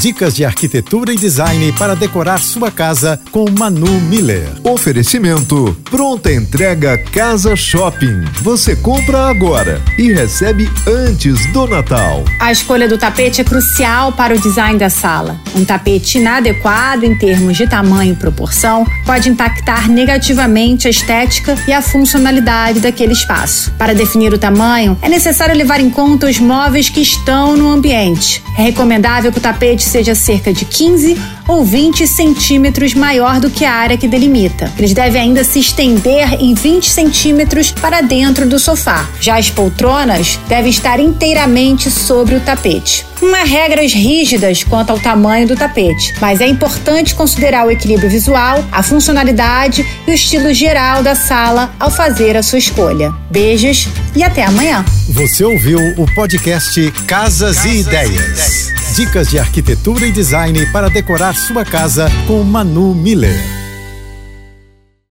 Dicas de arquitetura e design para decorar sua casa com Manu Miller. Oferecimento: pronta entrega Casa Shopping. Você compra agora e recebe antes do Natal. A escolha do tapete é crucial para o design da sala. Um tapete inadequado em termos de tamanho e proporção pode impactar negativamente a estética e a funcionalidade daquele espaço. Para definir o tamanho, é necessário levar em conta os móveis que estão no ambiente. É recomendável que o tapete seja cerca de 15 ou 20 centímetros maior do que a área que delimita. Eles devem ainda se estender em 20 centímetros para dentro do sofá. Já as poltronas devem estar inteiramente sobre o tapete. Não há regras rígidas quanto ao tamanho do tapete, mas é importante considerar o equilíbrio visual, a funcionalidade e o estilo geral da sala ao fazer a sua escolha. Beijos e até amanhã. Você ouviu o podcast Casas, Casas e Ideias. e Ideias. Dicas de arquitetura e design para decorar sua casa com Manu Miller.